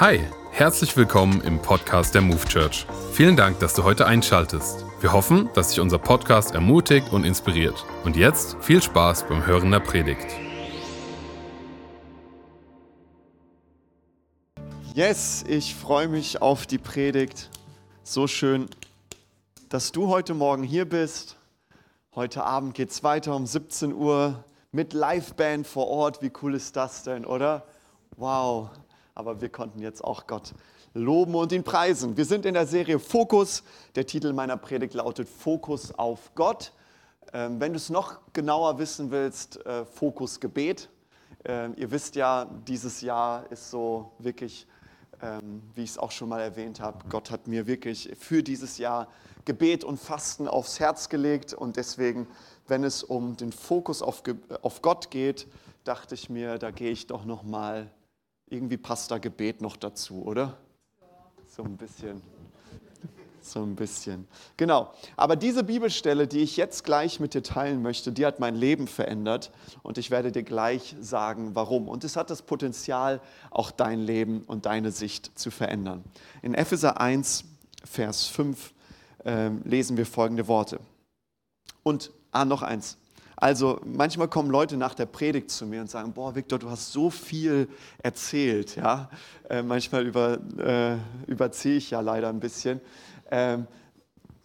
Hi, herzlich willkommen im Podcast der Move Church. Vielen Dank, dass du heute einschaltest. Wir hoffen, dass dich unser Podcast ermutigt und inspiriert. Und jetzt viel Spaß beim Hören der Predigt. Yes, ich freue mich auf die Predigt. So schön, dass du heute Morgen hier bist. Heute Abend geht es weiter um 17 Uhr mit Liveband vor Ort. Wie cool ist das denn, oder? Wow, aber wir konnten jetzt auch Gott loben und ihn preisen. Wir sind in der Serie Fokus. Der Titel meiner Predigt lautet Fokus auf Gott. Ähm, wenn du es noch genauer wissen willst, äh, Fokus Gebet. Ähm, ihr wisst ja, dieses Jahr ist so wirklich, ähm, wie ich es auch schon mal erwähnt habe, Gott hat mir wirklich für dieses Jahr Gebet und Fasten aufs Herz gelegt und deswegen, wenn es um den Fokus auf, auf Gott geht, dachte ich mir, da gehe ich doch noch mal irgendwie passt da Gebet noch dazu, oder? So ein bisschen. So ein bisschen. Genau. Aber diese Bibelstelle, die ich jetzt gleich mit dir teilen möchte, die hat mein Leben verändert und ich werde dir gleich sagen, warum. Und es hat das Potenzial, auch dein Leben und deine Sicht zu verändern. In Epheser 1, Vers 5 äh, lesen wir folgende Worte. Und, ah, noch eins. Also manchmal kommen Leute nach der Predigt zu mir und sagen, boah, Viktor, du hast so viel erzählt. Ja? Äh, manchmal über, äh, überziehe ich ja leider ein bisschen. Ähm,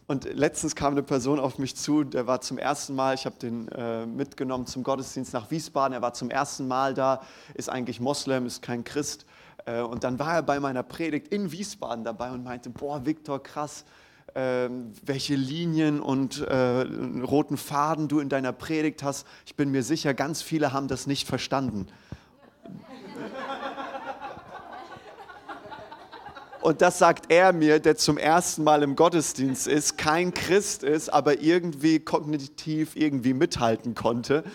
und letztens kam eine Person auf mich zu, der war zum ersten Mal, ich habe den äh, mitgenommen zum Gottesdienst nach Wiesbaden, er war zum ersten Mal da, ist eigentlich Moslem, ist kein Christ. Äh, und dann war er bei meiner Predigt in Wiesbaden dabei und meinte, boah, Viktor, krass, welche Linien und äh, roten Faden du in deiner Predigt hast. Ich bin mir sicher, ganz viele haben das nicht verstanden. Und das sagt er mir, der zum ersten Mal im Gottesdienst ist, kein Christ ist, aber irgendwie kognitiv irgendwie mithalten konnte.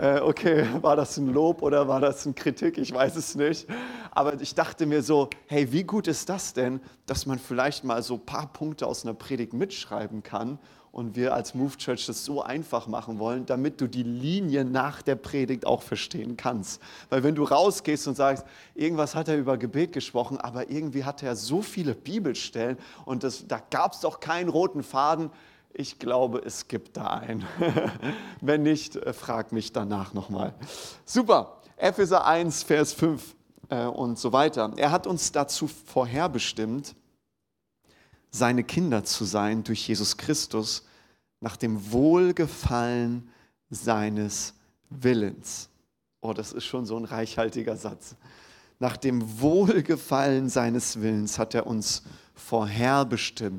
Äh, okay, war das ein Lob oder war das eine Kritik? Ich weiß es nicht. Aber ich dachte mir so, hey, wie gut ist das denn, dass man vielleicht mal so ein paar Punkte aus einer Predigt mitschreiben kann und wir als Move Church das so einfach machen wollen, damit du die Linie nach der Predigt auch verstehen kannst. Weil wenn du rausgehst und sagst, irgendwas hat er über Gebet gesprochen, aber irgendwie hat er so viele Bibelstellen und das, da gab es doch keinen roten Faden, ich glaube, es gibt da einen. wenn nicht, äh, frag mich danach nochmal. Super, Epheser 1, Vers 5 äh, und so weiter. Er hat uns dazu vorherbestimmt, seine Kinder zu sein durch Jesus Christus nach dem Wohlgefallen seines Willens. Oh, das ist schon so ein reichhaltiger Satz. Nach dem Wohlgefallen seines Willens hat er uns vorherbestimmt,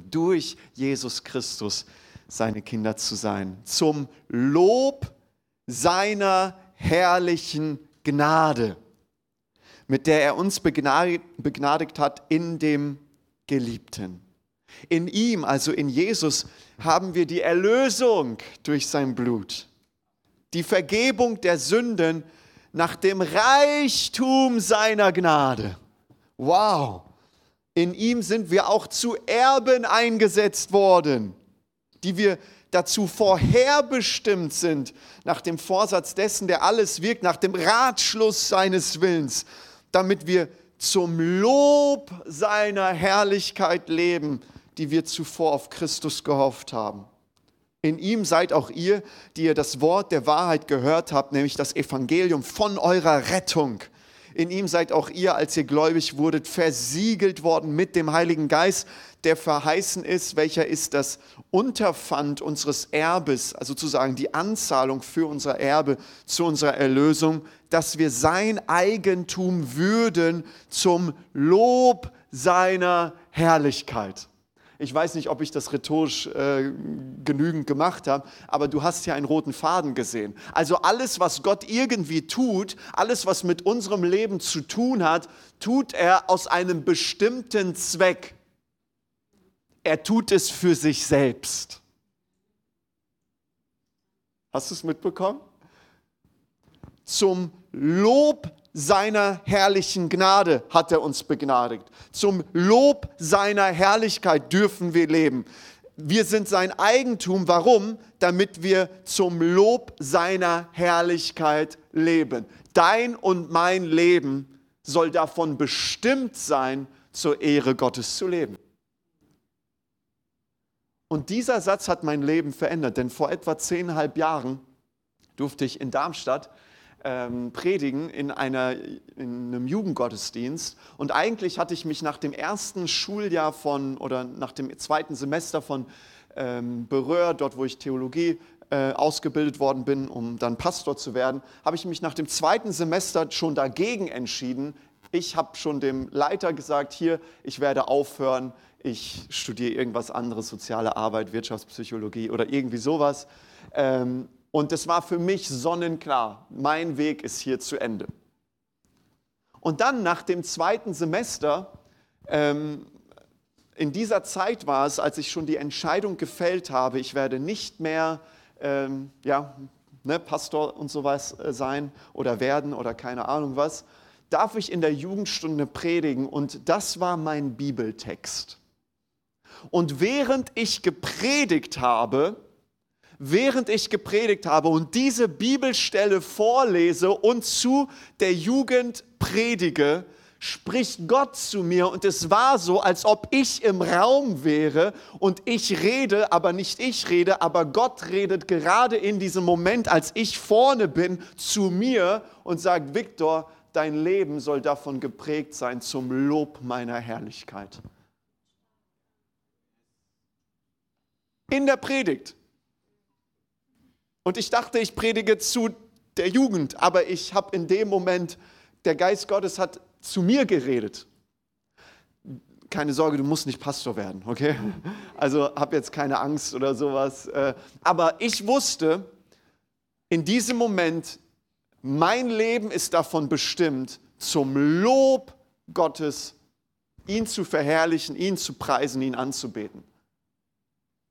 durch Jesus Christus seine Kinder zu sein, zum Lob seiner herrlichen Gnade, mit der er uns begnadigt hat in dem Geliebten. In ihm, also in Jesus, haben wir die Erlösung durch sein Blut, die Vergebung der Sünden nach dem Reichtum seiner Gnade. Wow! In ihm sind wir auch zu Erben eingesetzt worden, die wir dazu vorherbestimmt sind, nach dem Vorsatz dessen, der alles wirkt, nach dem Ratschluss seines Willens, damit wir zum Lob seiner Herrlichkeit leben, die wir zuvor auf Christus gehofft haben. In ihm seid auch ihr, die ihr das Wort der Wahrheit gehört habt, nämlich das Evangelium von eurer Rettung. In ihm seid auch ihr, als ihr gläubig wurdet, versiegelt worden mit dem Heiligen Geist, der verheißen ist, welcher ist das Unterpfand unseres Erbes, also sozusagen die Anzahlung für unser Erbe zu unserer Erlösung, dass wir sein Eigentum würden zum Lob seiner Herrlichkeit. Ich weiß nicht, ob ich das rhetorisch äh, genügend gemacht habe, aber du hast ja einen roten Faden gesehen. Also alles, was Gott irgendwie tut, alles, was mit unserem Leben zu tun hat, tut er aus einem bestimmten Zweck. Er tut es für sich selbst. Hast du es mitbekommen? Zum Lob seiner herrlichen Gnade hat er uns begnadigt. Zum Lob seiner Herrlichkeit dürfen wir leben. Wir sind sein Eigentum. Warum? Damit wir zum Lob seiner Herrlichkeit leben. Dein und mein Leben soll davon bestimmt sein, zur Ehre Gottes zu leben. Und dieser Satz hat mein Leben verändert, denn vor etwa zehneinhalb Jahren durfte ich in Darmstadt ähm, predigen in, einer, in einem Jugendgottesdienst. Und eigentlich hatte ich mich nach dem ersten Schuljahr von oder nach dem zweiten Semester von ähm, Berühr, dort wo ich Theologie äh, ausgebildet worden bin, um dann Pastor zu werden, habe ich mich nach dem zweiten Semester schon dagegen entschieden. Ich habe schon dem Leiter gesagt, hier, ich werde aufhören, ich studiere irgendwas anderes, soziale Arbeit, Wirtschaftspsychologie oder irgendwie sowas. Ähm, und es war für mich sonnenklar, mein Weg ist hier zu Ende. Und dann nach dem zweiten Semester, ähm, in dieser Zeit war es, als ich schon die Entscheidung gefällt habe, ich werde nicht mehr ähm, ja, ne, Pastor und sowas äh, sein oder werden oder keine Ahnung was, darf ich in der Jugendstunde predigen und das war mein Bibeltext. Und während ich gepredigt habe, während ich gepredigt habe und diese Bibelstelle vorlese und zu der Jugend predige, spricht Gott zu mir und es war so, als ob ich im Raum wäre und ich rede, aber nicht ich rede, aber Gott redet gerade in diesem Moment, als ich vorne bin, zu mir und sagt, Viktor, dein Leben soll davon geprägt sein zum Lob meiner Herrlichkeit. In der Predigt. Und ich dachte, ich predige zu der Jugend, aber ich habe in dem Moment, der Geist Gottes hat zu mir geredet. Keine Sorge, du musst nicht Pastor werden, okay? Also hab jetzt keine Angst oder sowas. Äh, aber ich wusste in diesem Moment, mein Leben ist davon bestimmt, zum Lob Gottes ihn zu verherrlichen, ihn zu preisen, ihn anzubeten.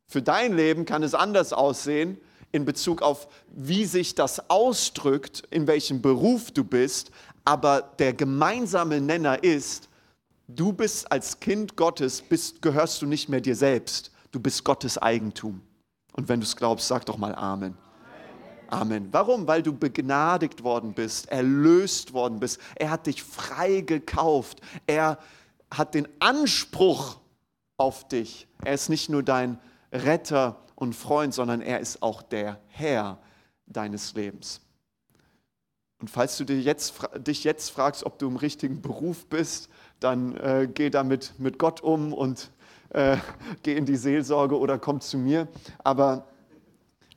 Für dein Leben kann es anders aussehen in Bezug auf, wie sich das ausdrückt, in welchem Beruf du bist, aber der gemeinsame Nenner ist, du bist als Kind Gottes, bist, gehörst du nicht mehr dir selbst, du bist Gottes Eigentum. Und wenn du es glaubst, sag doch mal Amen. Amen. Warum? Weil du begnadigt worden bist, erlöst worden bist. Er hat dich frei gekauft. Er hat den Anspruch auf dich. Er ist nicht nur dein Retter und Freund, sondern er ist auch der Herr deines Lebens. Und falls du dich jetzt, dich jetzt fragst, ob du im richtigen Beruf bist, dann äh, geh damit mit Gott um und äh, geh in die Seelsorge oder komm zu mir. Aber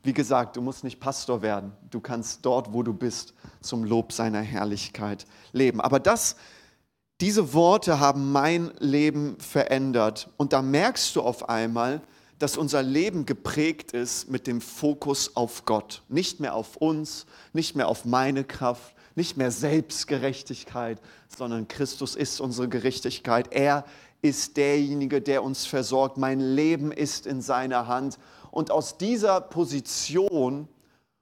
wie gesagt, du musst nicht Pastor werden. Du kannst dort, wo du bist, zum Lob seiner Herrlichkeit leben. Aber das, diese Worte haben mein Leben verändert. Und da merkst du auf einmal, dass unser Leben geprägt ist mit dem Fokus auf Gott. Nicht mehr auf uns, nicht mehr auf meine Kraft, nicht mehr Selbstgerechtigkeit, sondern Christus ist unsere Gerechtigkeit. Er ist derjenige, der uns versorgt. Mein Leben ist in seiner Hand. Und aus dieser Position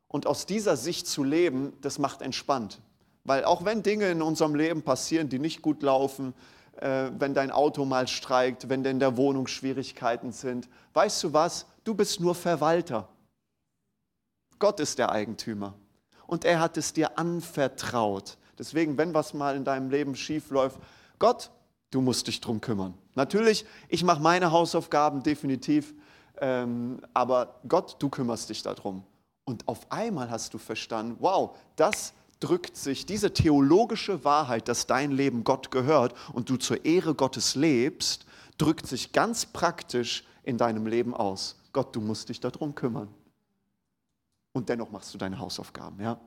und aus dieser Sicht zu leben, das macht entspannt. Weil auch wenn Dinge in unserem Leben passieren, die nicht gut laufen, wenn dein Auto mal streikt, wenn in der Wohnung Schwierigkeiten sind. Weißt du was? Du bist nur Verwalter. Gott ist der Eigentümer. Und er hat es dir anvertraut. Deswegen, wenn was mal in deinem Leben schief läuft, Gott, du musst dich drum kümmern. Natürlich, ich mache meine Hausaufgaben definitiv, ähm, aber Gott, du kümmerst dich darum. Und auf einmal hast du verstanden, wow, das ist drückt sich diese theologische Wahrheit, dass dein Leben Gott gehört und du zur Ehre Gottes lebst, drückt sich ganz praktisch in deinem Leben aus. Gott, du musst dich darum kümmern. Und dennoch machst du deine Hausaufgaben, ja?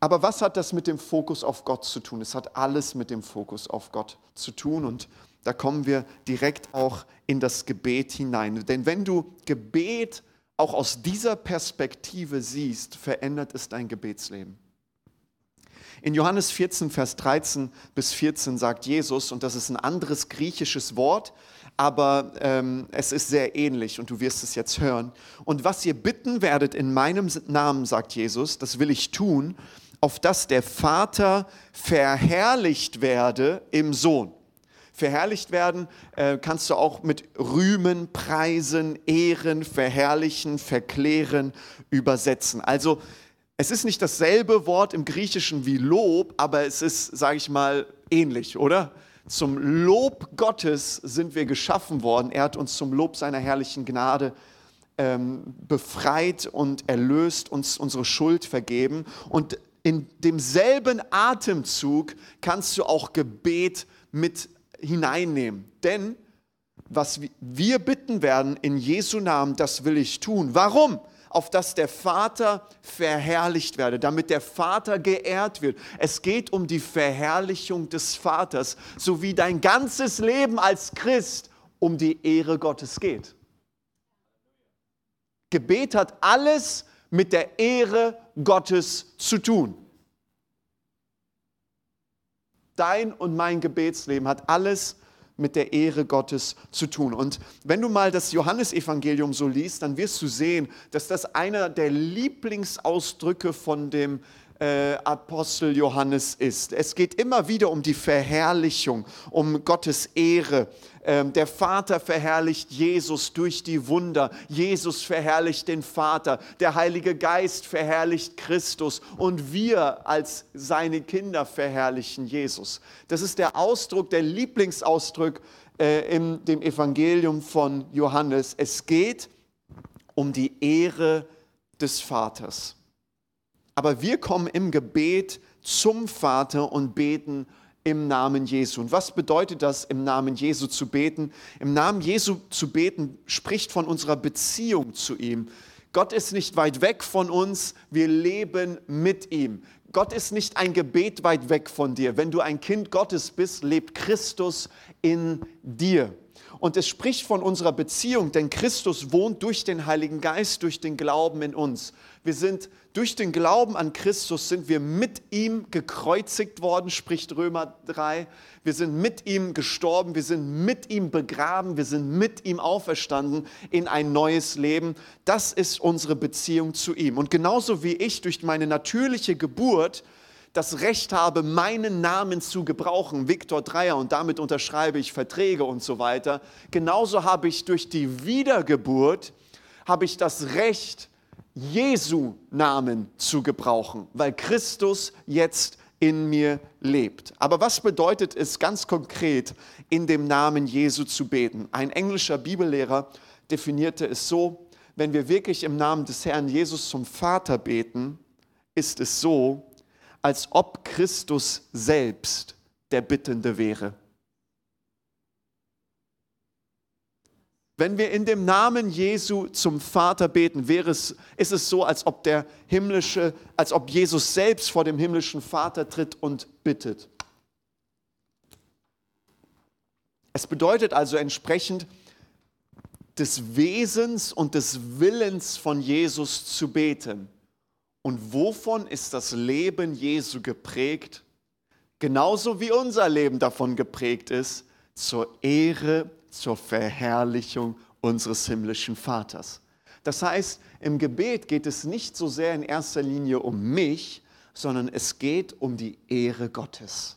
Aber was hat das mit dem Fokus auf Gott zu tun? Es hat alles mit dem Fokus auf Gott zu tun und da kommen wir direkt auch in das Gebet hinein. Denn wenn du Gebet auch aus dieser Perspektive siehst, verändert es dein Gebetsleben. In Johannes 14, Vers 13 bis 14 sagt Jesus, und das ist ein anderes griechisches Wort, aber ähm, es ist sehr ähnlich und du wirst es jetzt hören. Und was ihr bitten werdet in meinem Namen, sagt Jesus, das will ich tun, auf dass der Vater verherrlicht werde im Sohn verherrlicht werden, äh, kannst du auch mit rühmen, preisen, ehren, verherrlichen, verklären übersetzen. Also Es ist nicht dasselbe Wort im Griechischen wie Lob, aber es ist, sage ich mal, ähnlich, oder? Zum Lob Gottes sind wir geschaffen worden. Er hat uns zum Lob seiner herrlichen Gnade ähm, befreit und erlöst, uns unsere Schuld vergeben. Und in demselben Atemzug kannst du auch Gebet mit hineinnehmen. Denn was wir bitten werden in Jesu Namen, das will ich tun. Warum? Auf dass der Vater verherrlicht werde, damit der Vater geehrt wird. Es geht um die Verherrlichung des Vaters, so wie dein ganzes Leben als Christ um die Ehre Gottes geht. Gebet hat alles mit der Ehre Gottes zu tun. Dein und mein Gebetsleben hat alles mit der Ehre Gottes zu tun. Und wenn du mal das Johannesevangelium so liest, dann wirst du sehen, dass das einer der Lieblingsausdrücke von dem äh, Apostel Johannes ist. Es geht immer wieder um die Verherrlichung, um Gottes Ehre. Ähm, der Vater verherrlicht Jesus durch die Wunder. Jesus verherrlicht den Vater. Der Heilige Geist verherrlicht Christus. Und wir als seine Kinder verherrlichen Jesus. Das ist der Ausdruck, der Lieblingsausdruck äh, in dem Evangelium von Johannes. Es geht um die Ehre des Vaters. Aber wir kommen im Gebet zum Vater und beten im Namen Jesu. Und was bedeutet das, im Namen Jesu zu beten? Im Namen Jesu zu beten spricht von unserer Beziehung zu ihm. Gott ist nicht weit weg von uns, wir leben mit ihm. Gott ist nicht ein Gebet weit weg von dir. Wenn du ein Kind Gottes bist, lebt Christus in dir. Und es spricht von unserer Beziehung, denn Christus wohnt durch den Heiligen Geist, durch den Glauben in uns. Wir sind durch den Glauben an Christus sind wir mit ihm gekreuzigt worden, spricht Römer 3. Wir sind mit ihm gestorben, wir sind mit ihm begraben, wir sind mit ihm auferstanden in ein neues Leben. Das ist unsere Beziehung zu ihm. Und genauso wie ich durch meine natürliche Geburt das Recht habe, meinen Namen zu gebrauchen, Viktor Dreier, und damit unterschreibe ich Verträge und so weiter, genauso habe ich durch die Wiedergeburt, habe ich das Recht, Jesu Namen zu gebrauchen, weil Christus jetzt in mir lebt. Aber was bedeutet es ganz konkret, in dem Namen Jesu zu beten? Ein englischer Bibellehrer definierte es so, wenn wir wirklich im Namen des Herrn Jesus zum Vater beten, ist es so, als ob Christus selbst der Bittende wäre. Wenn wir in dem Namen Jesu zum Vater beten, wäre es, ist es so, als ob der himmlische, als ob Jesus selbst vor dem himmlischen Vater tritt und bittet. Es bedeutet also entsprechend des Wesens und des Willens von Jesus zu beten. Und wovon ist das Leben Jesu geprägt? Genauso wie unser Leben davon geprägt ist, zur Ehre, zur Verherrlichung unseres himmlischen Vaters. Das heißt, im Gebet geht es nicht so sehr in erster Linie um mich, sondern es geht um die Ehre Gottes.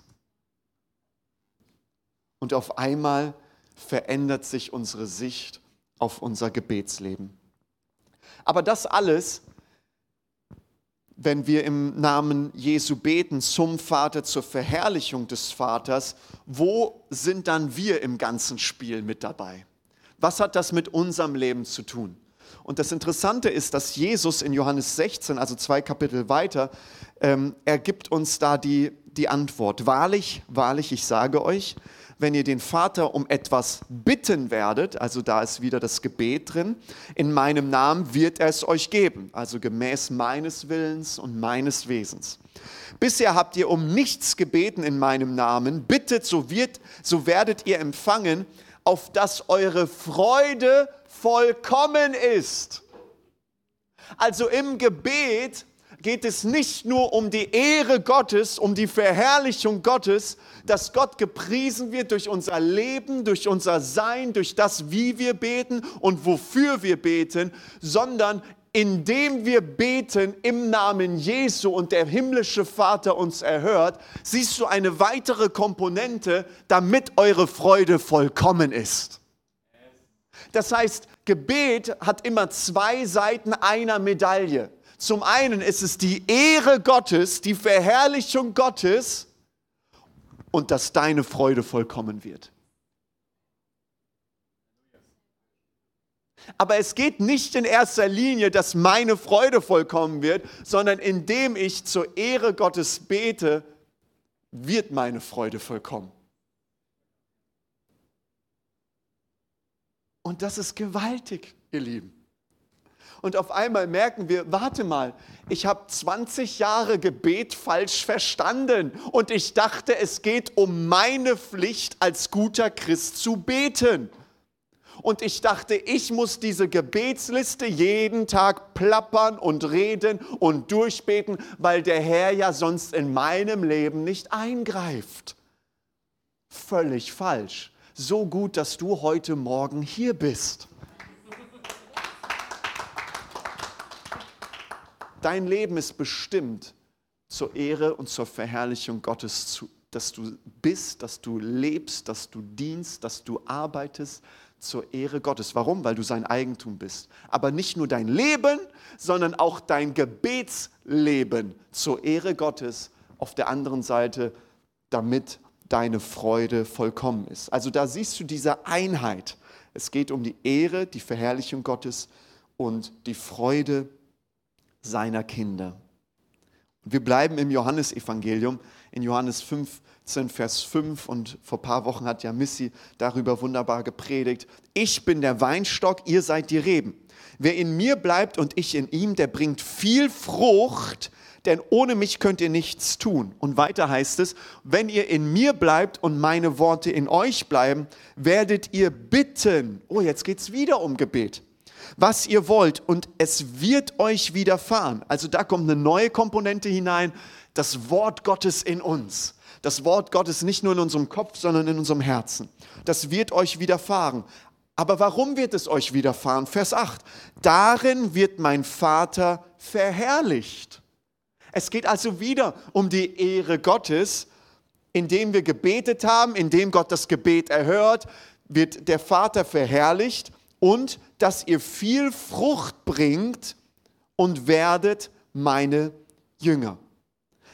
Und auf einmal verändert sich unsere Sicht auf unser Gebetsleben. Aber das alles wenn wir im Namen Jesu beten zum Vater, zur Verherrlichung des Vaters, wo sind dann wir im ganzen Spiel mit dabei? Was hat das mit unserem Leben zu tun? Und das Interessante ist, dass Jesus in Johannes 16, also zwei Kapitel weiter, ähm, er gibt uns da die, die Antwort. Wahrlich, wahrlich, ich sage euch, wenn ihr den Vater um etwas bitten werdet, also da ist wieder das Gebet drin, in meinem Namen wird er es euch geben, also gemäß meines Willens und meines Wesens. Bisher habt ihr um nichts gebeten in meinem Namen, bittet, so, wird, so werdet ihr empfangen, auf dass eure Freude vollkommen ist. Also im Gebet geht es nicht nur um die Ehre Gottes, um die Verherrlichung Gottes, dass Gott gepriesen wird durch unser Leben, durch unser Sein, durch das, wie wir beten und wofür wir beten, sondern indem wir beten im Namen Jesu und der himmlische Vater uns erhört, siehst du eine weitere Komponente, damit eure Freude vollkommen ist. Das heißt, Gebet hat immer zwei Seiten einer Medaille. Zum einen ist es die Ehre Gottes, die Verherrlichung Gottes und dass deine Freude vollkommen wird. Aber es geht nicht in erster Linie, dass meine Freude vollkommen wird, sondern indem ich zur Ehre Gottes bete, wird meine Freude vollkommen. Und das ist gewaltig, ihr Lieben. Und auf einmal merken wir, warte mal, ich habe 20 Jahre Gebet falsch verstanden und ich dachte, es geht um meine Pflicht als guter Christ zu beten und ich dachte, ich muss diese Gebetsliste jeden Tag plappern und reden und durchbeten, weil der Herr ja sonst in meinem Leben nicht eingreift. Völlig falsch. So gut, dass du heute Morgen hier bist. Dein Leben ist bestimmt zur Ehre und zur Verherrlichung Gottes, dass du bist, dass du lebst, dass du dienst, dass du arbeitest, zur Ehre Gottes. Warum? Weil du sein Eigentum bist. Aber nicht nur dein Leben, sondern auch dein Gebetsleben zur Ehre Gottes. Auf der anderen Seite, damit deine Freude vollkommen ist. Also da siehst du diese Einheit. Es geht um die Ehre, die Verherrlichung Gottes und die Freude seiner Kinder. wir bleiben im Johannesevangelium, in Johannes 5, 17, Vers 5 und vor ein paar Wochen hat ja Missy darüber wunderbar gepredigt. Ich bin der Weinstock, ihr seid die Reben. Wer in mir bleibt und ich in ihm, der bringt viel Frucht, denn ohne mich könnt ihr nichts tun. Und weiter heißt es, wenn ihr in mir bleibt und meine Worte in euch bleiben, werdet ihr bitten. Oh, jetzt geht es wieder um Gebet. Was ihr wollt und es wird euch widerfahren. Also da kommt eine neue Komponente hinein, das Wort Gottes in uns das Wort Gottes nicht nur in unserem Kopf, sondern in unserem Herzen. Das wird euch widerfahren. Aber warum wird es euch widerfahren? Vers 8. Darin wird mein Vater verherrlicht. Es geht also wieder um die Ehre Gottes. Indem wir gebetet haben, indem Gott das Gebet erhört, wird der Vater verherrlicht und dass ihr viel Frucht bringt und werdet meine Jünger.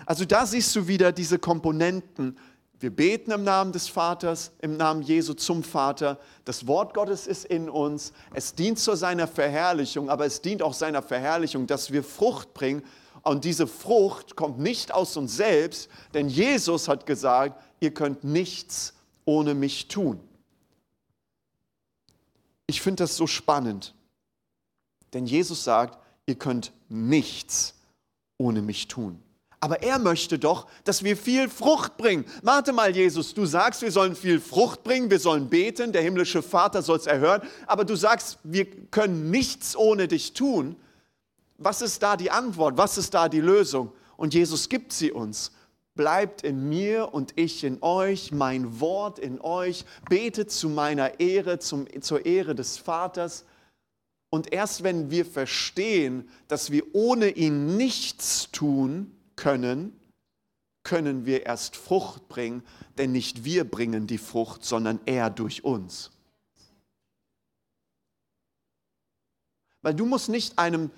Also da siehst du wieder diese Komponenten. Wir beten im Namen des Vaters, im Namen Jesu zum Vater. Das Wort Gottes ist in uns. Es dient zu seiner Verherrlichung, aber es dient auch seiner Verherrlichung, dass wir Frucht bringen. Und diese Frucht kommt nicht aus uns selbst, denn Jesus hat gesagt, ihr könnt nichts ohne mich tun. Ich finde das so spannend, denn Jesus sagt, ihr könnt nichts ohne mich tun. Aber er möchte doch, dass wir viel Frucht bringen. Warte mal, Jesus, du sagst, wir sollen viel Frucht bringen, wir sollen beten, der himmlische Vater soll es erhören, aber du sagst, wir können nichts ohne dich tun. Was ist da die Antwort? Was ist da die Lösung? Und Jesus gibt sie uns. Bleibt in mir und ich in euch, mein Wort in euch, betet zu meiner Ehre, zum, zur Ehre des Vaters. Und erst wenn wir verstehen, dass wir ohne ihn nichts tun, können, können wir erst Frucht bringen, denn nicht wir bringen die Frucht, sondern er durch uns. Weil du musst nicht einem,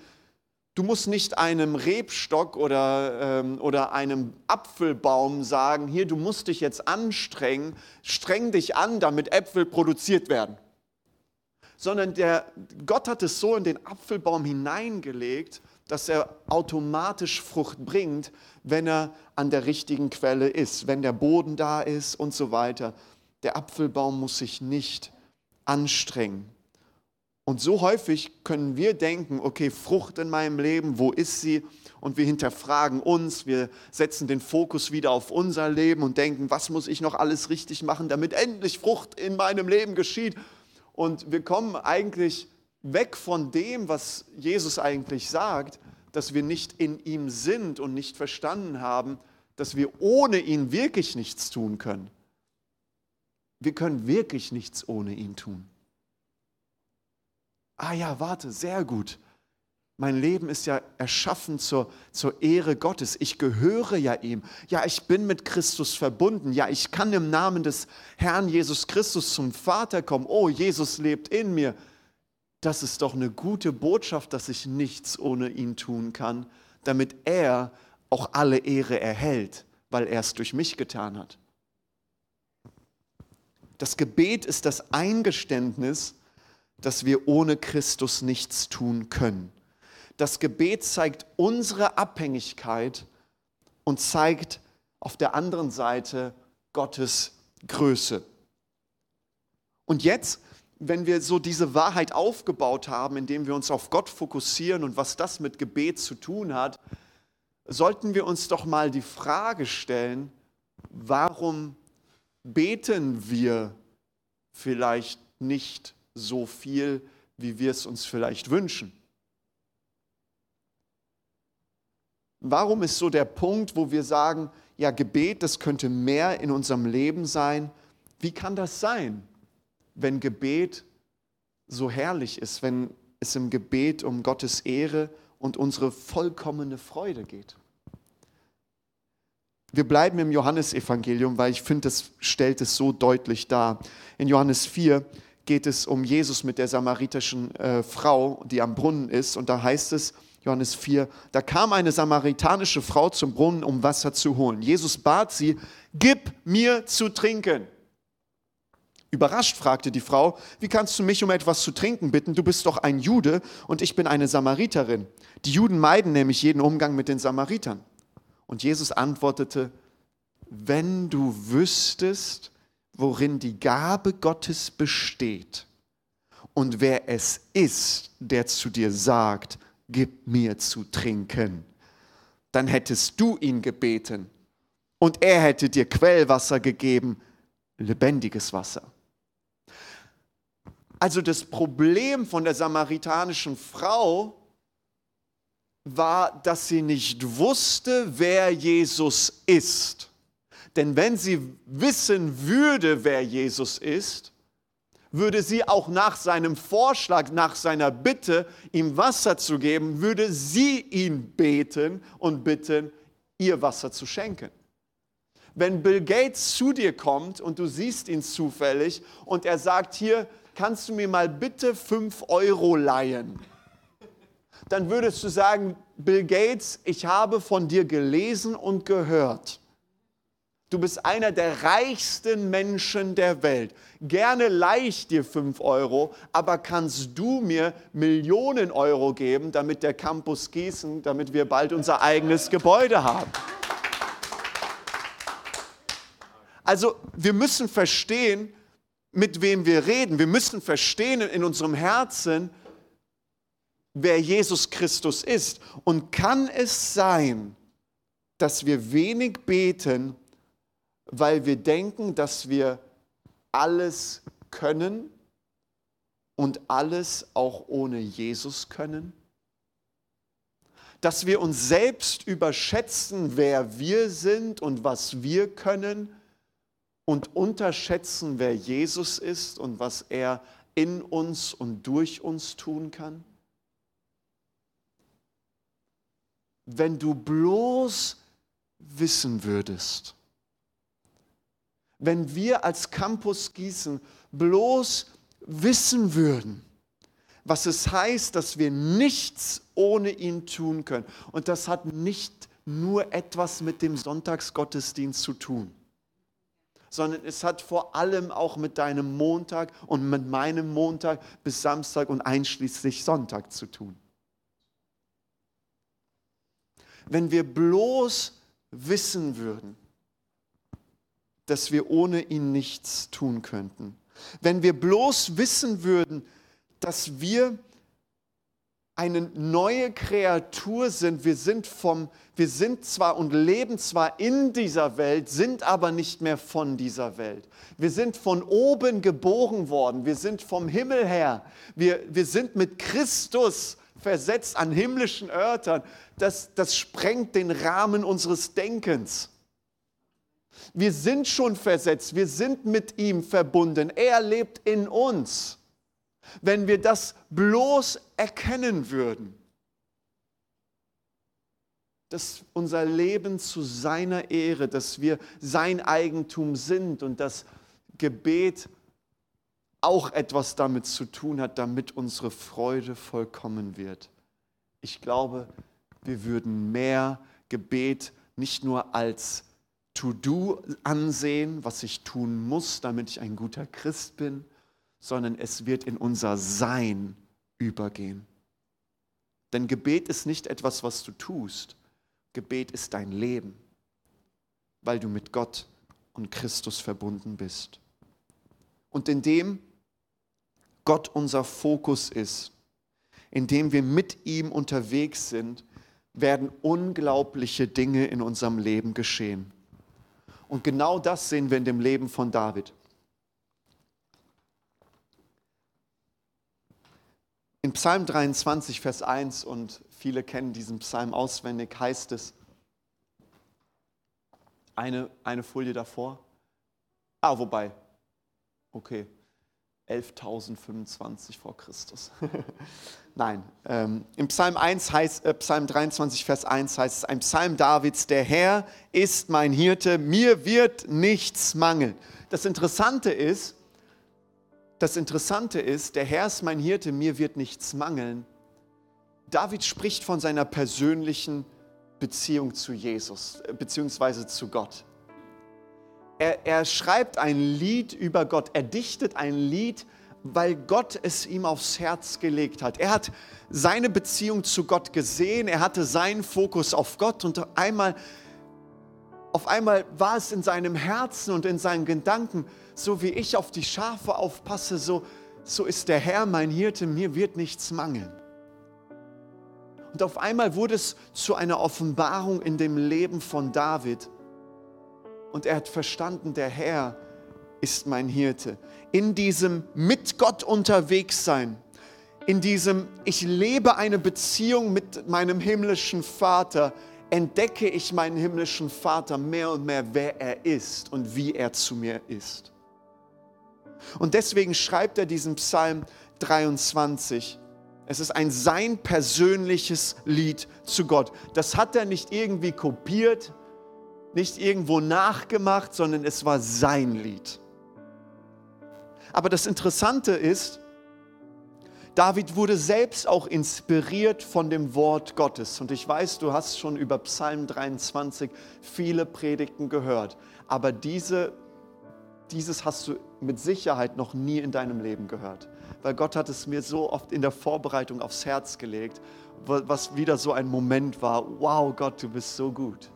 du musst nicht einem Rebstock oder, ähm, oder einem Apfelbaum sagen, hier, du musst dich jetzt anstrengen, streng dich an, damit Äpfel produziert werden. Sondern der, Gott hat es so in den Apfelbaum hineingelegt, dass er automatisch Frucht bringt, wenn er an der richtigen Quelle ist, wenn der Boden da ist und so weiter. Der Apfelbaum muss sich nicht anstrengen. Und so häufig können wir denken, okay, Frucht in meinem Leben, wo ist sie? Und wir hinterfragen uns, wir setzen den Fokus wieder auf unser Leben und denken, was muss ich noch alles richtig machen, damit endlich Frucht in meinem Leben geschieht? Und wir kommen eigentlich weg von dem, was Jesus eigentlich sagt, dass wir nicht in ihm sind und nicht verstanden haben, dass wir ohne ihn wirklich nichts tun können. Wir können wirklich nichts ohne ihn tun. Ah ja, warte, sehr gut. Mein Leben ist ja erschaffen zur, zur Ehre Gottes. Ich gehöre ja ihm. Ja, ich bin mit Christus verbunden. Ja, ich kann im Namen des Herrn Jesus Christus zum Vater kommen. Oh, Jesus lebt in mir das ist doch eine gute Botschaft, dass ich nichts ohne ihn tun kann, damit er auch alle Ehre erhält, weil er es durch mich getan hat. Das Gebet ist das Eingeständnis, dass wir ohne Christus nichts tun können. Das Gebet zeigt unsere Abhängigkeit und zeigt auf der anderen Seite Gottes Größe. Und jetzt, wenn wir so diese Wahrheit aufgebaut haben, indem wir uns auf Gott fokussieren und was das mit Gebet zu tun hat, sollten wir uns doch mal die Frage stellen, warum beten wir vielleicht nicht so viel, wie wir es uns vielleicht wünschen? Warum ist so der Punkt, wo wir sagen, ja, Gebet, das könnte mehr in unserem Leben sein? Wie kann das sein, wenn Gebet so herrlich ist, wenn es im Gebet um Gottes Ehre und unsere vollkommene Freude geht? Wir bleiben im Johannesevangelium, weil ich finde, das stellt es so deutlich dar. In Johannes 4 geht es um Jesus mit der samaritischen äh, Frau, die am Brunnen ist. Und da heißt es, Johannes 4, da kam eine samaritanische Frau zum Brunnen, um Wasser zu holen. Jesus bat sie, gib mir zu trinken. Überrascht fragte die Frau, wie kannst du mich um etwas zu trinken bitten? Du bist doch ein Jude und ich bin eine Samariterin. Die Juden meiden nämlich jeden Umgang mit den Samaritern. Und Jesus antwortete, wenn du wüsstest, worin die Gabe Gottes besteht und wer es ist, der zu dir sagt, gib mir zu trinken, dann hättest du ihn gebeten und er hätte dir Quellwasser gegeben, lebendiges Wasser. Also das Problem von der samaritanischen Frau war, dass sie nicht wusste, wer Jesus ist. Denn wenn sie wissen würde, wer Jesus ist, würde sie auch nach seinem Vorschlag, nach seiner Bitte, ihm Wasser zu geben, würde sie ihn beten und bitten, ihr Wasser zu schenken. Wenn Bill Gates zu dir kommt und du siehst ihn zufällig und er sagt, hier, kannst du mir mal bitte fünf Euro leihen? Dann würdest du sagen, Bill Gates, ich habe von dir gelesen und gehört. Du bist einer der reichsten Menschen der Welt. Gerne leih ich dir 5 Euro, aber kannst du mir Millionen Euro geben, damit der Campus Gießen, damit wir bald unser eigenes Gebäude haben? Also wir müssen verstehen, mit wem wir reden. Wir müssen verstehen in unserem Herzen, wer Jesus Christus ist. Und kann es sein, dass wir wenig beten, weil wir denken, dass wir alles können und alles auch ohne Jesus können? Dass wir uns selbst überschätzen, wer wir sind und was wir können und unterschätzen, wer Jesus ist und was er in uns und durch uns tun kann? Wenn du bloß wissen würdest, wenn wir als Campus Gießen bloß wissen würden, was es heißt, dass wir nichts ohne ihn tun können. Und das hat nicht nur etwas mit dem Sonntagsgottesdienst zu tun, sondern es hat vor allem auch mit deinem Montag und mit meinem Montag bis Samstag und einschließlich Sonntag zu tun. Wenn wir bloß wissen würden, dass wir ohne ihn nichts tun könnten. Wenn wir bloß wissen würden, dass wir eine neue Kreatur sind. Wir sind vom, wir sind zwar und leben zwar in dieser Welt, sind aber nicht mehr von dieser Welt. Wir sind von oben geboren worden. Wir sind vom Himmel her. Wir, wir sind mit Christus versetzt an himmlischen Örtern. Das, das sprengt den Rahmen unseres Denkens. Wir sind schon versetzt, wir sind mit ihm verbunden. Er lebt in uns. Wenn wir das bloß erkennen würden, dass unser Leben zu seiner Ehre, dass wir sein Eigentum sind und das Gebet auch etwas damit zu tun hat, damit unsere Freude vollkommen wird. Ich glaube, wir würden mehr Gebet nicht nur als To-Do ansehen, was ich tun muss, damit ich ein guter Christ bin, sondern es wird in unser Sein übergehen. Denn Gebet ist nicht etwas, was du tust. Gebet ist dein Leben, weil du mit Gott und Christus verbunden bist. Und indem Gott unser Fokus ist, indem wir mit ihm unterwegs sind, werden unglaubliche Dinge in unserem Leben geschehen. Und genau das sehen wir in dem Leben von David. In Psalm 23, Vers 1, und viele kennen diesen Psalm auswendig, heißt es, eine, eine Folie davor. Ah, wobei, okay, 11.025 vor Christus. Nein, ähm, im Psalm 1 heißt, äh, Psalm 23, Vers 1 heißt es, ein Psalm Davids, der Herr ist mein Hirte, mir wird nichts mangeln. Das Interessante ist, das Interessante ist, der Herr ist mein Hirte, mir wird nichts mangeln. David spricht von seiner persönlichen Beziehung zu Jesus, äh, beziehungsweise zu Gott. Er, er schreibt ein Lied über Gott, er dichtet ein Lied, weil Gott es ihm aufs Herz gelegt hat. Er hat seine Beziehung zu Gott gesehen, er hatte seinen Fokus auf Gott und einmal, auf einmal war es in seinem Herzen und in seinen Gedanken, so wie ich auf die Schafe aufpasse, so, so ist der Herr mein Hirte, mir wird nichts mangeln. Und auf einmal wurde es zu einer Offenbarung in dem Leben von David und er hat verstanden, der Herr ist mein Hirte. In diesem mit Gott unterwegs sein, in diesem ich lebe eine Beziehung mit meinem himmlischen Vater, entdecke ich meinen himmlischen Vater mehr und mehr, wer er ist und wie er zu mir ist. Und deswegen schreibt er diesen Psalm 23. Es ist ein sein persönliches Lied zu Gott. Das hat er nicht irgendwie kopiert, nicht irgendwo nachgemacht, sondern es war sein Lied. Aber das Interessante ist, David wurde selbst auch inspiriert von dem Wort Gottes. Und ich weiß, du hast schon über Psalm 23 viele Predigten gehört. Aber diese, dieses hast du mit Sicherheit noch nie in deinem Leben gehört. Weil Gott hat es mir so oft in der Vorbereitung aufs Herz gelegt, was wieder so ein Moment war. Wow, Gott, du bist so gut.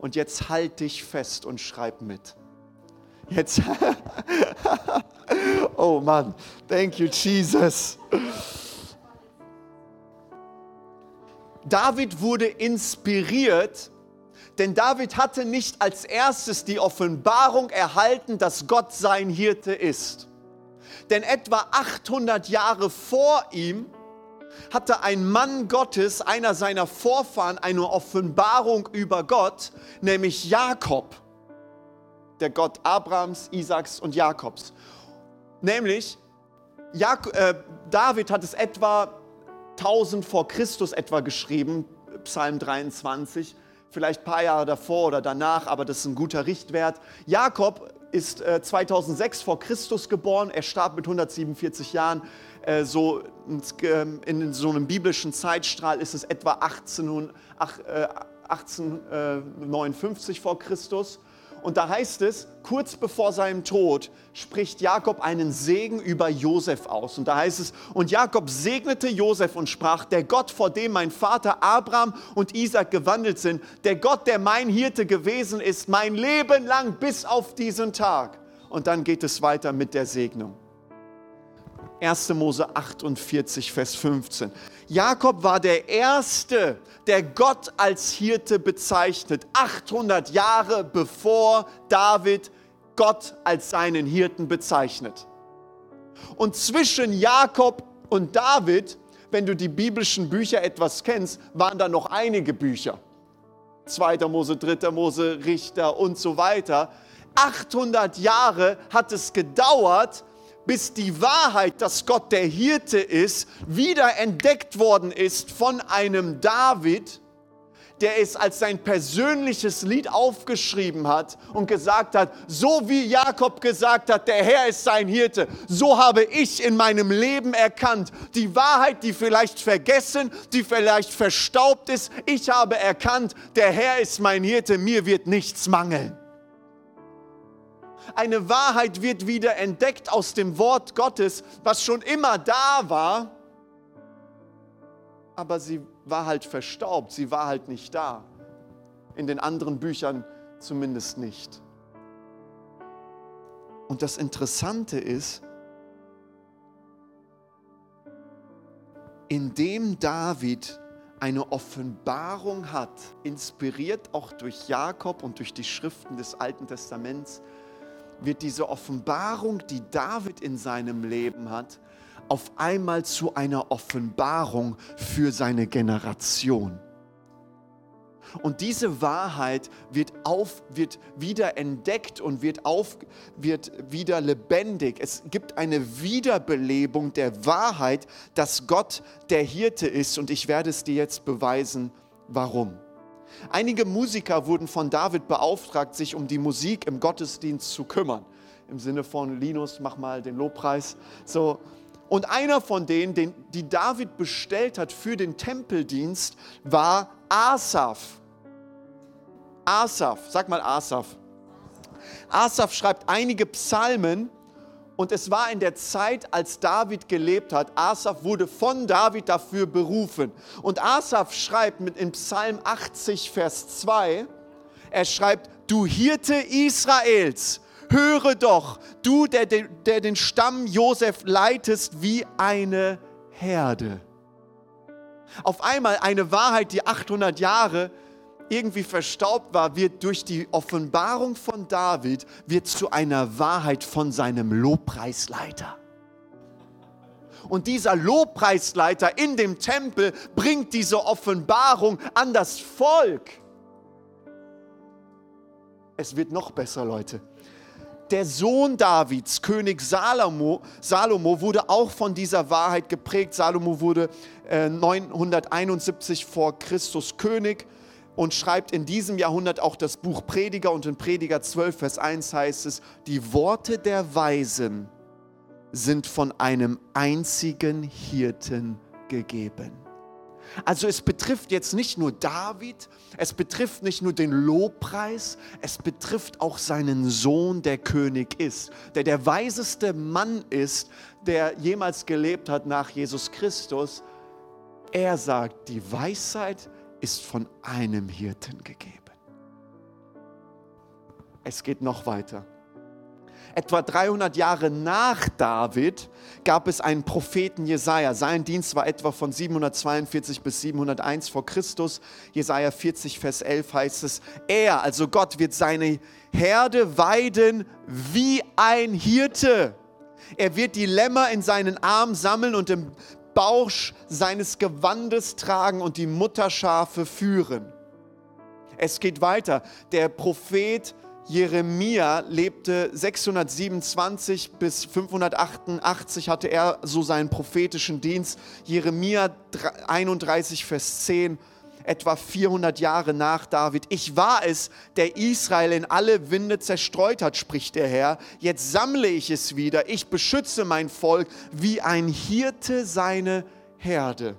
Und jetzt halt dich fest und schreib mit. Jetzt. oh Mann, thank you, Jesus. David wurde inspiriert, denn David hatte nicht als erstes die Offenbarung erhalten, dass Gott sein Hirte ist. Denn etwa 800 Jahre vor ihm hatte ein Mann Gottes, einer seiner Vorfahren, eine Offenbarung über Gott, nämlich Jakob, der Gott Abrahams, Isaaks und Jakobs. Nämlich, Jak äh, David hat es etwa 1000 vor Christus etwa geschrieben, Psalm 23, vielleicht ein paar Jahre davor oder danach, aber das ist ein guter Richtwert. Jakob ist äh, 2006 vor Christus geboren, er starb mit 147 Jahren. Äh, so ähm, in so einem biblischen Zeitstrahl ist es etwa 18, 1859 äh, vor Christus. Und da heißt es, kurz bevor seinem Tod spricht Jakob einen Segen über Josef aus. Und da heißt es, und Jakob segnete Josef und sprach, der Gott, vor dem mein Vater Abraham und Isaac gewandelt sind, der Gott, der mein Hirte gewesen ist, mein Leben lang bis auf diesen Tag. Und dann geht es weiter mit der Segnung. 1. Mose 48, Vers 15. Jakob war der Erste, der Gott als Hirte bezeichnet, 800 Jahre bevor David Gott als seinen Hirten bezeichnet. Und zwischen Jakob und David, wenn du die biblischen Bücher etwas kennst, waren da noch einige Bücher. 2. Mose, 3. Mose, Richter und so weiter. 800 Jahre hat es gedauert, bis die Wahrheit, dass Gott der Hirte ist, wieder entdeckt worden ist von einem David, der es als sein persönliches Lied aufgeschrieben hat und gesagt hat, so wie Jakob gesagt hat, der Herr ist sein Hirte, so habe ich in meinem Leben erkannt, die Wahrheit, die vielleicht vergessen, die vielleicht verstaubt ist, ich habe erkannt, der Herr ist mein Hirte, mir wird nichts mangeln. Eine Wahrheit wird wieder entdeckt aus dem Wort Gottes, was schon immer da war, aber sie war halt verstaubt, sie war halt nicht da. In den anderen Büchern zumindest nicht. Und das Interessante ist, indem David eine Offenbarung hat, inspiriert auch durch Jakob und durch die Schriften des Alten Testaments, wird diese Offenbarung, die David in seinem Leben hat, auf einmal zu einer Offenbarung für seine Generation. Und diese Wahrheit wird, auf, wird wieder entdeckt und wird, auf, wird wieder lebendig. Es gibt eine Wiederbelebung der Wahrheit, dass Gott der Hirte ist. Und ich werde es dir jetzt beweisen, warum. Einige Musiker wurden von David beauftragt, sich um die Musik im Gottesdienst zu kümmern. Im Sinne von Linus, mach mal den Lobpreis. So, und einer von denen, den, die David bestellt hat für den Tempeldienst, war Asaf. Asaf, sag mal Asaf. Asaf schreibt einige Psalmen und es war in der Zeit, als David gelebt hat. Asaf wurde von David dafür berufen. Und Asaf schreibt mit in Psalm 80, Vers 2, er schreibt, du Hirte Israels, höre doch, du, der, der den Stamm Josef leitest wie eine Herde. Auf einmal eine Wahrheit, die 800 Jahre irgendwie verstaubt war, wird durch die Offenbarung von David, wird zu einer Wahrheit von seinem Lobpreisleiter. Und dieser Lobpreisleiter in dem Tempel bringt diese Offenbarung an das Volk. Es wird noch besser, Leute der Sohn Davids, König Salomo, Salomo, wurde auch von dieser Wahrheit geprägt. Salomo wurde äh, 971 vor Christus König und schreibt in diesem Jahrhundert auch das Buch Prediger und in Prediger 12, Vers 1 heißt es, die Worte der Weisen sind von einem einzigen Hirten gegeben. Also es betrifft jetzt nicht nur David, es betrifft nicht nur den Lobpreis, es betrifft auch seinen Sohn, der König ist, der der weiseste Mann ist, der jemals gelebt hat nach Jesus Christus. Er sagt, die Weisheit ist von einem Hirten gegeben. Es geht noch weiter etwa 300 Jahre nach David gab es einen Propheten Jesaja. Sein Dienst war etwa von 742 bis 701 vor Christus. Jesaja 40, Vers 11 heißt es: Er, also Gott, wird seine Herde weiden wie ein Hirte. Er wird die Lämmer in seinen Arm sammeln und im Bauch seines Gewandes tragen und die Mutterschafe führen. Es geht weiter. Der Prophet Jeremia lebte 627 bis 588 hatte er so seinen prophetischen Dienst. Jeremia 31, Vers 10, etwa 400 Jahre nach David. Ich war es, der Israel in alle Winde zerstreut hat, spricht der Herr. Jetzt sammle ich es wieder. Ich beschütze mein Volk wie ein Hirte seine Herde.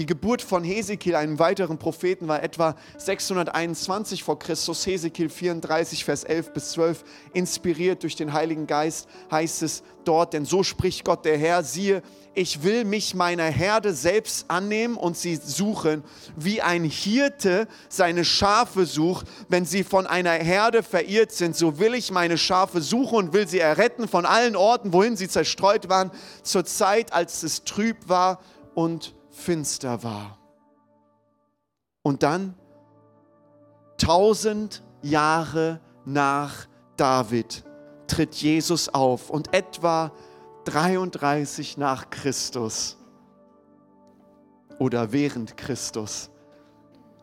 Die Geburt von Hesekiel, einem weiteren Propheten, war etwa 621 vor Christus. Hesekiel 34, Vers 11 bis 12, inspiriert durch den Heiligen Geist, heißt es dort, denn so spricht Gott der Herr, siehe, ich will mich meiner Herde selbst annehmen und sie suchen, wie ein Hirte seine Schafe sucht, wenn sie von einer Herde verirrt sind. So will ich meine Schafe suchen und will sie erretten von allen Orten, wohin sie zerstreut waren, zur Zeit, als es trüb war und finster war. Und dann, tausend Jahre nach David, tritt Jesus auf und etwa 33 nach Christus oder während Christus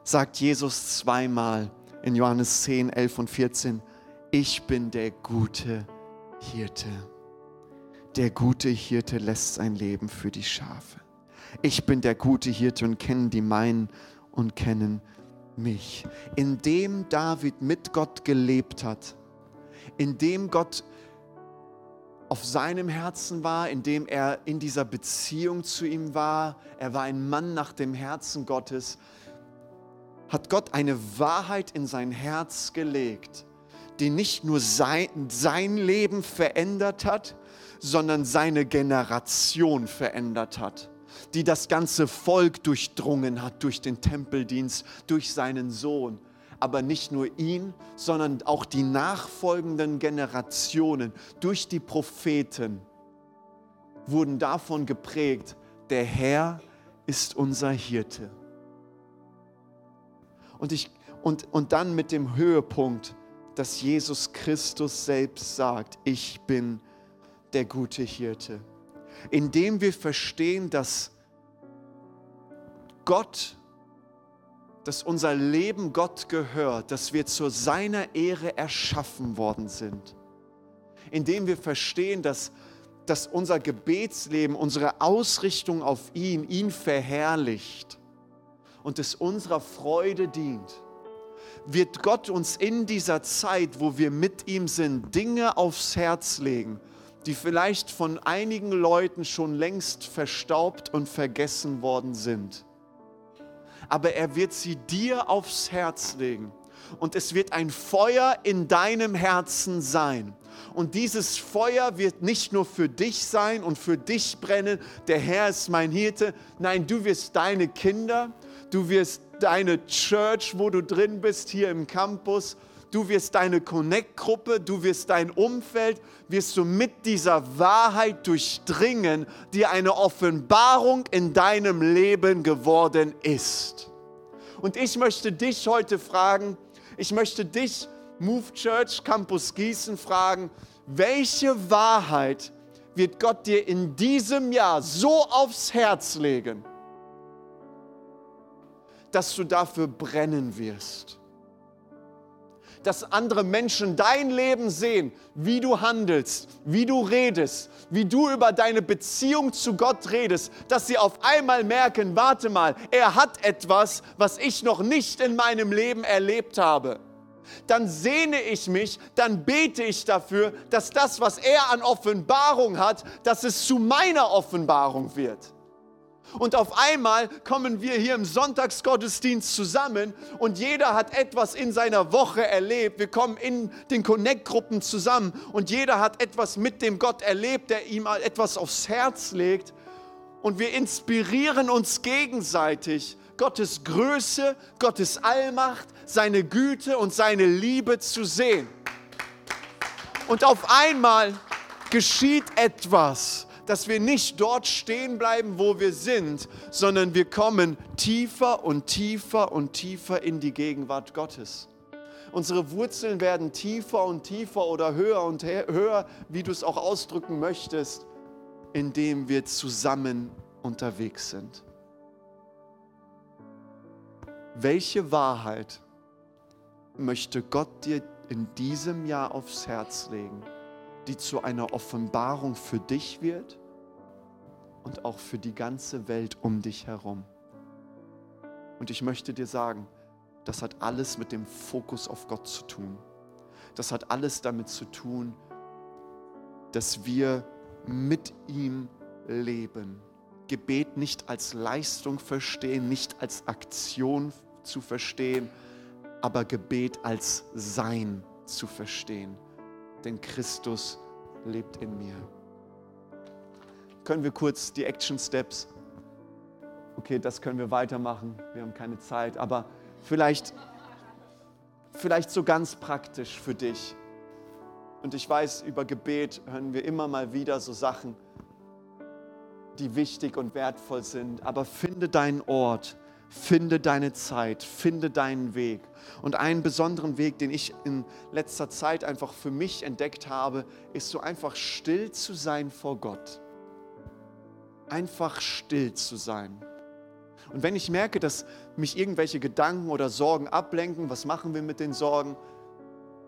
sagt Jesus zweimal in Johannes 10, 11 und 14, ich bin der gute Hirte. Der gute Hirte lässt sein Leben für die Schafe. Ich bin der gute Hirte und kenne die meinen und kennen mich. Indem David mit Gott gelebt hat, indem Gott auf seinem Herzen war, indem er in dieser Beziehung zu ihm war, er war ein Mann nach dem Herzen Gottes, hat Gott eine Wahrheit in sein Herz gelegt, die nicht nur sein, sein Leben verändert hat, sondern seine Generation verändert hat, die das ganze Volk durchdrungen hat durch den Tempeldienst, durch seinen Sohn. Aber nicht nur ihn, sondern auch die nachfolgenden Generationen durch die Propheten wurden davon geprägt, der Herr ist unser Hirte. Und, ich, und, und dann mit dem Höhepunkt, dass Jesus Christus selbst sagt, ich bin der gute Hirte. Indem wir verstehen, dass Gott, dass unser Leben Gott gehört, dass wir zu seiner Ehre erschaffen worden sind. Indem wir verstehen, dass, dass unser Gebetsleben, unsere Ausrichtung auf ihn, ihn verherrlicht und es unserer Freude dient, wird Gott uns in dieser Zeit, wo wir mit ihm sind, Dinge aufs Herz legen, die vielleicht von einigen Leuten schon längst verstaubt und vergessen worden sind. Aber er wird sie dir aufs Herz legen und es wird ein Feuer in deinem Herzen sein. Und dieses Feuer wird nicht nur für dich sein und für dich brennen, der Herr ist mein Hirte. Nein, du wirst deine Kinder, du wirst deine Church, wo du drin bist, hier im Campus, du wirst deine Connect-Gruppe, du wirst dein Umfeld, wirst du mit dieser Wahrheit durchdringen, die eine Offenbarung in deinem Leben geworden ist. Und ich möchte dich heute fragen, ich möchte dich, Move Church Campus Gießen, fragen, welche Wahrheit wird Gott dir in diesem Jahr so aufs Herz legen, dass du dafür brennen wirst. Dass andere Menschen dein Leben sehen, wie du handelst, wie du redest, wie du über deine Beziehung zu Gott redest, dass sie auf einmal merken, warte mal, er hat etwas, was ich noch nicht in meinem Leben erlebt habe dann sehne ich mich, dann bete ich dafür, dass das, was er an Offenbarung hat, dass es zu meiner Offenbarung wird. Und auf einmal kommen wir hier im Sonntagsgottesdienst zusammen und jeder hat etwas in seiner Woche erlebt. Wir kommen in den Connect-Gruppen zusammen und jeder hat etwas mit dem Gott erlebt, der ihm etwas aufs Herz legt. Und wir inspirieren uns gegenseitig, Gottes Größe, Gottes Allmacht, seine Güte und seine Liebe zu sehen. Und auf einmal geschieht etwas dass wir nicht dort stehen bleiben, wo wir sind, sondern wir kommen tiefer und tiefer und tiefer in die Gegenwart Gottes. Unsere Wurzeln werden tiefer und tiefer oder höher und höher, wie du es auch ausdrücken möchtest, indem wir zusammen unterwegs sind. Welche Wahrheit möchte Gott dir in diesem Jahr aufs Herz legen? Die zu einer Offenbarung für dich wird und auch für die ganze Welt um dich herum. Und ich möchte dir sagen, das hat alles mit dem Fokus auf Gott zu tun. Das hat alles damit zu tun, dass wir mit ihm leben. Gebet nicht als Leistung verstehen, nicht als Aktion zu verstehen, aber Gebet als Sein zu verstehen denn Christus lebt in mir. Können wir kurz die Action Steps? Okay, das können wir weitermachen. Wir haben keine Zeit, aber vielleicht, vielleicht so ganz praktisch für dich. Und ich weiß, über Gebet hören wir immer mal wieder so Sachen, die wichtig und wertvoll sind. Aber finde deinen Ort, Finde deine Zeit, finde deinen Weg. Und einen besonderen Weg, den ich in letzter Zeit einfach für mich entdeckt habe, ist so einfach still zu sein vor Gott. Einfach still zu sein. Und wenn ich merke, dass mich irgendwelche Gedanken oder Sorgen ablenken, was machen wir mit den Sorgen?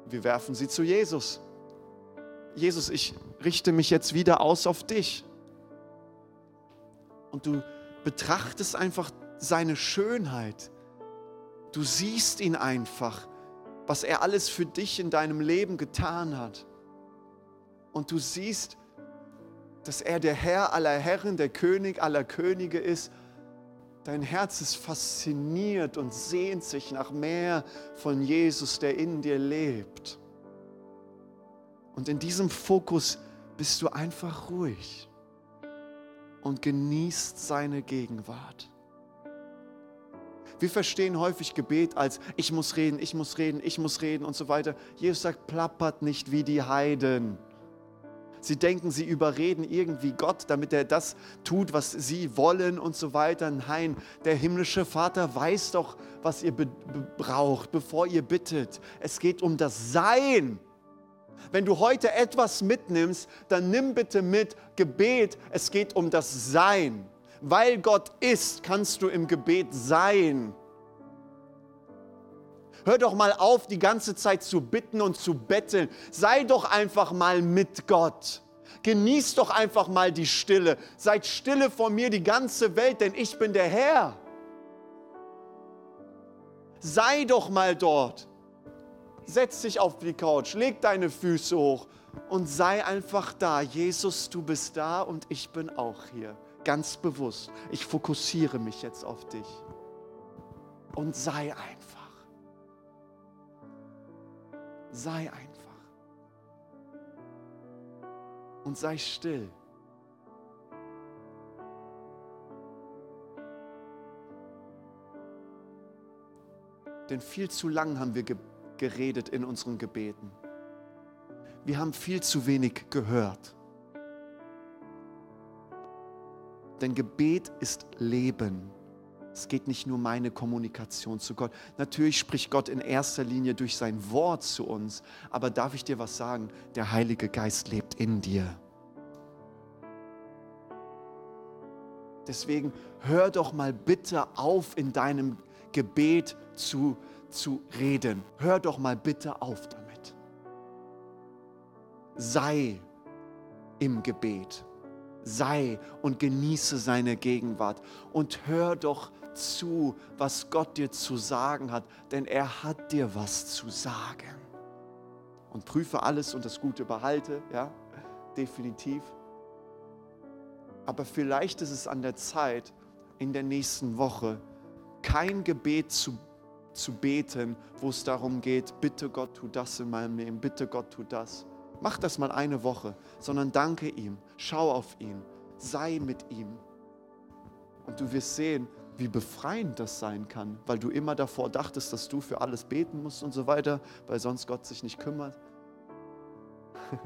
Wir werfen sie zu Jesus. Jesus, ich richte mich jetzt wieder aus auf dich. Und du betrachtest einfach seine Schönheit, Du siehst ihn einfach, was er alles für dich in deinem Leben getan hat. Und du siehst, dass er der Herr aller Herren, der König aller Könige ist. Dein Herz ist fasziniert und sehnt sich nach mehr von Jesus, der in dir lebt. Und in diesem Fokus bist du einfach ruhig und genießt seine Gegenwart. Wir verstehen häufig Gebet als ich muss reden, ich muss reden, ich muss reden und so weiter. Jesus sagt, plappert nicht wie die Heiden. Sie denken, sie überreden irgendwie Gott, damit er das tut, was sie wollen und so weiter. Nein, der himmlische Vater weiß doch, was ihr braucht, bevor ihr bittet. Es geht um das Sein. Wenn du heute etwas mitnimmst, dann nimm bitte mit Gebet. Es geht um das Sein. Weil Gott ist, kannst du im Gebet sein. Hör doch mal auf, die ganze Zeit zu bitten und zu betteln. Sei doch einfach mal mit Gott. Genieß doch einfach mal die Stille. Seid stille vor mir die ganze Welt, denn ich bin der Herr. Sei doch mal dort. Setz dich auf die Couch, leg deine Füße hoch und sei einfach da. Jesus, du bist da und ich bin auch hier ganz bewusst, ich fokussiere mich jetzt auf dich. Und sei einfach. Sei einfach. Und sei still. Denn viel zu lang haben wir geredet in unseren Gebeten. Wir haben viel zu wenig gehört. Denn Gebet ist Leben. Es geht nicht nur meine Kommunikation zu Gott. Natürlich spricht Gott in erster Linie durch sein Wort zu uns. Aber darf ich dir was sagen? Der Heilige Geist lebt in dir. Deswegen hör doch mal bitte auf, in deinem Gebet zu, zu reden. Hör doch mal bitte auf damit. Sei im Gebet sei und genieße seine Gegenwart und hör doch zu, was Gott dir zu sagen hat, denn er hat dir was zu sagen. Und prüfe alles und das Gute behalte, ja, definitiv. Aber vielleicht ist es an der Zeit, in der nächsten Woche kein Gebet zu, zu beten, wo es darum geht, bitte Gott, tu das in meinem Leben, bitte Gott, tu das Mach das mal eine Woche, sondern danke ihm, schau auf ihn, sei mit ihm. Und du wirst sehen, wie befreiend das sein kann, weil du immer davor dachtest, dass du für alles beten musst und so weiter, weil sonst Gott sich nicht kümmert.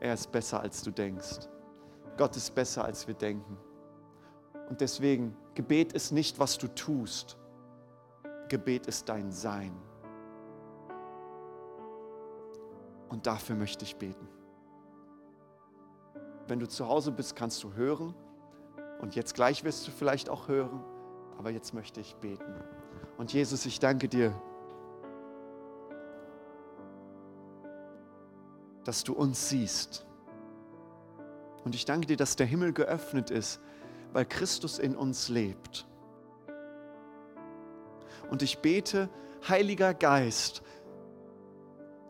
er ist besser, als du denkst. Gott ist besser, als wir denken. Und deswegen, Gebet ist nicht, was du tust. Gebet ist dein Sein. Und dafür möchte ich beten. Wenn du zu Hause bist, kannst du hören. Und jetzt gleich wirst du vielleicht auch hören. Aber jetzt möchte ich beten. Und Jesus, ich danke dir, dass du uns siehst. Und ich danke dir, dass der Himmel geöffnet ist, weil Christus in uns lebt. Und ich bete, Heiliger Geist,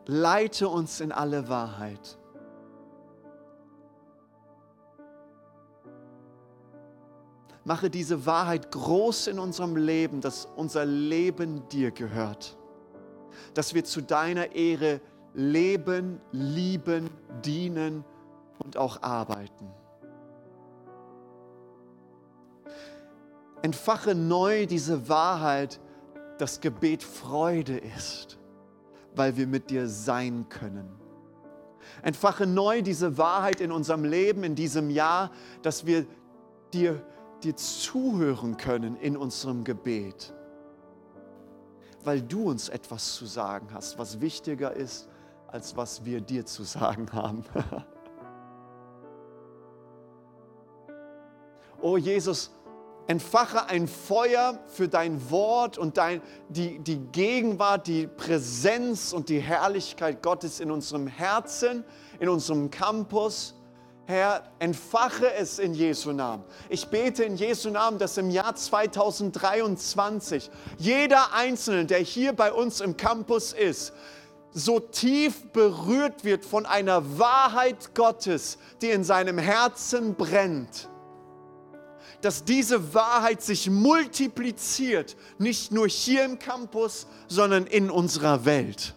leite uns in alle Wahrheit. Mache diese Wahrheit groß in unserem Leben, dass unser Leben dir gehört. Dass wir zu deiner Ehre leben, lieben, dienen und auch arbeiten. Entfache neu diese Wahrheit, dass Gebet Freude ist weil wir mit dir sein können. Entfache neu diese Wahrheit in unserem Leben in diesem Jahr, dass wir dir, dir zuhören können in unserem Gebet, weil du uns etwas zu sagen hast, was wichtiger ist, als was wir dir zu sagen haben. oh Jesus, Entfache ein Feuer für dein Wort und dein, die, die Gegenwart, die Präsenz und die Herrlichkeit Gottes in unserem Herzen, in unserem Campus, Herr, entfache es in Jesu Namen. Ich bete in Jesu Namen, dass im Jahr 2023 jeder Einzelne, der hier bei uns im Campus ist, so tief berührt wird von einer Wahrheit Gottes, die in seinem Herzen brennt, dass diese Wahrheit sich multipliziert, nicht nur hier im Campus, sondern in unserer Welt.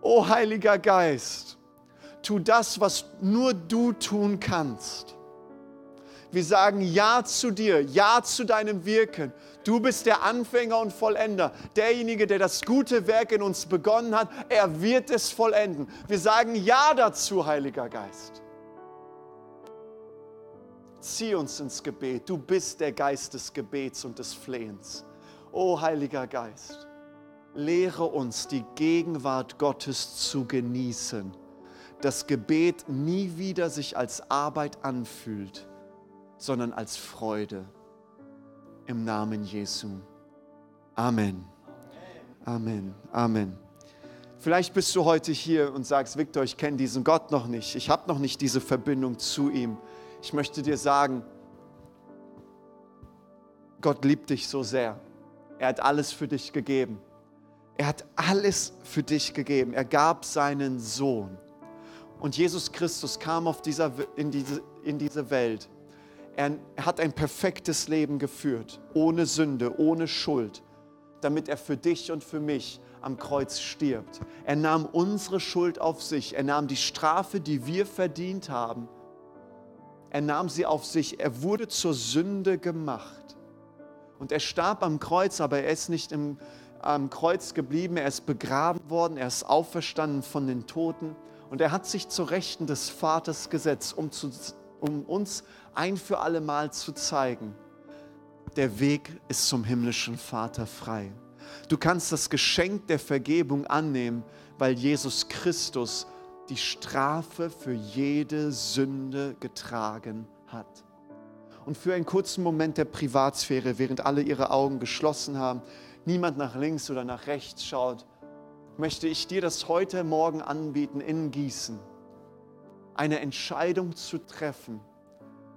O Heiliger Geist, tu das, was nur du tun kannst. Wir sagen Ja zu dir, Ja zu deinem Wirken. Du bist der Anfänger und Vollender, derjenige, der das gute Werk in uns begonnen hat. Er wird es vollenden. Wir sagen Ja dazu, Heiliger Geist. Zieh uns ins Gebet. Du bist der Geist des Gebets und des Flehens. O Heiliger Geist, lehre uns die Gegenwart Gottes zu genießen das Gebet nie wieder sich als Arbeit anfühlt, sondern als Freude. Im Namen Jesu. Amen. Amen. Amen. Vielleicht bist du heute hier und sagst, Victor, ich kenne diesen Gott noch nicht. Ich habe noch nicht diese Verbindung zu ihm. Ich möchte dir sagen, Gott liebt dich so sehr. Er hat alles für dich gegeben. Er hat alles für dich gegeben. Er gab seinen Sohn. Und Jesus Christus kam auf dieser, in, diese, in diese Welt. Er hat ein perfektes Leben geführt, ohne Sünde, ohne Schuld, damit er für dich und für mich am Kreuz stirbt. Er nahm unsere Schuld auf sich. Er nahm die Strafe, die wir verdient haben. Er nahm sie auf sich. Er wurde zur Sünde gemacht. Und er starb am Kreuz, aber er ist nicht im, am Kreuz geblieben. Er ist begraben worden. Er ist auferstanden von den Toten. Und er hat sich zur Rechten des Vaters gesetzt, um, zu, um uns ein für alle Mal zu zeigen, der Weg ist zum himmlischen Vater frei. Du kannst das Geschenk der Vergebung annehmen, weil Jesus Christus die Strafe für jede Sünde getragen hat. Und für einen kurzen Moment der Privatsphäre, während alle ihre Augen geschlossen haben, niemand nach links oder nach rechts schaut, möchte ich dir das heute Morgen anbieten in Gießen. Eine Entscheidung zu treffen,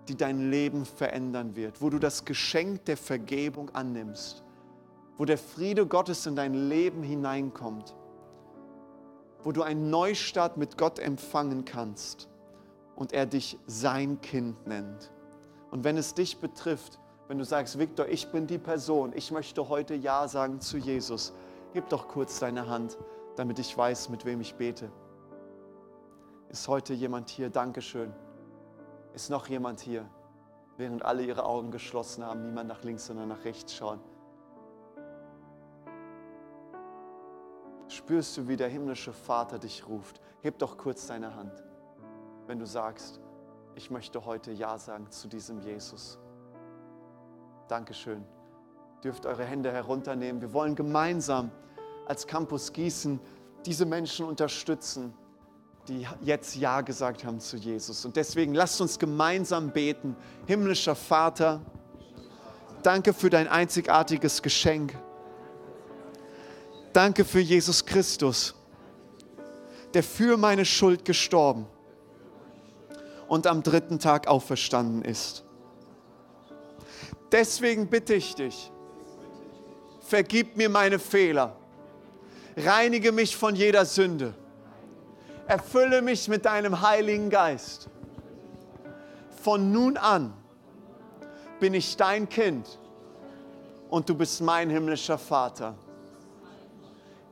die dein Leben verändern wird, wo du das Geschenk der Vergebung annimmst, wo der Friede Gottes in dein Leben hineinkommt, wo du einen Neustart mit Gott empfangen kannst und er dich sein Kind nennt. Und wenn es dich betrifft, wenn du sagst, Viktor, ich bin die Person, ich möchte heute Ja sagen zu Jesus, Gib doch kurz deine Hand, damit ich weiß, mit wem ich bete. Ist heute jemand hier? Dankeschön. Ist noch jemand hier? Während alle ihre Augen geschlossen haben, niemand nach links, sondern nach rechts schauen. Spürst du, wie der himmlische Vater dich ruft? Heb doch kurz deine Hand, wenn du sagst, ich möchte heute Ja sagen zu diesem Jesus. Dankeschön dürft eure Hände herunternehmen. Wir wollen gemeinsam als Campus Gießen diese Menschen unterstützen, die jetzt Ja gesagt haben zu Jesus. Und deswegen lasst uns gemeinsam beten. Himmlischer Vater, danke für dein einzigartiges Geschenk. Danke für Jesus Christus, der für meine Schuld gestorben und am dritten Tag auferstanden ist. Deswegen bitte ich dich, vergib mir meine Fehler, reinige mich von jeder Sünde, erfülle mich mit deinem Heiligen Geist. Von nun an bin ich dein Kind und du bist mein himmlischer Vater.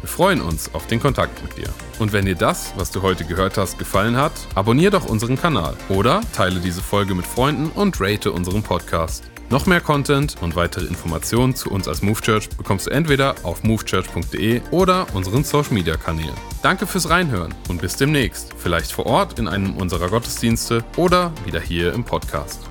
Wir freuen uns auf den Kontakt mit dir. Und wenn dir das, was du heute gehört hast, gefallen hat, abonniere doch unseren Kanal oder teile diese Folge mit Freunden und rate unseren Podcast. Noch mehr Content und weitere Informationen zu uns als Move Church bekommst du entweder auf movechurch.de oder unseren Social Media Kanälen. Danke fürs Reinhören und bis demnächst. Vielleicht vor Ort in einem unserer Gottesdienste oder wieder hier im Podcast.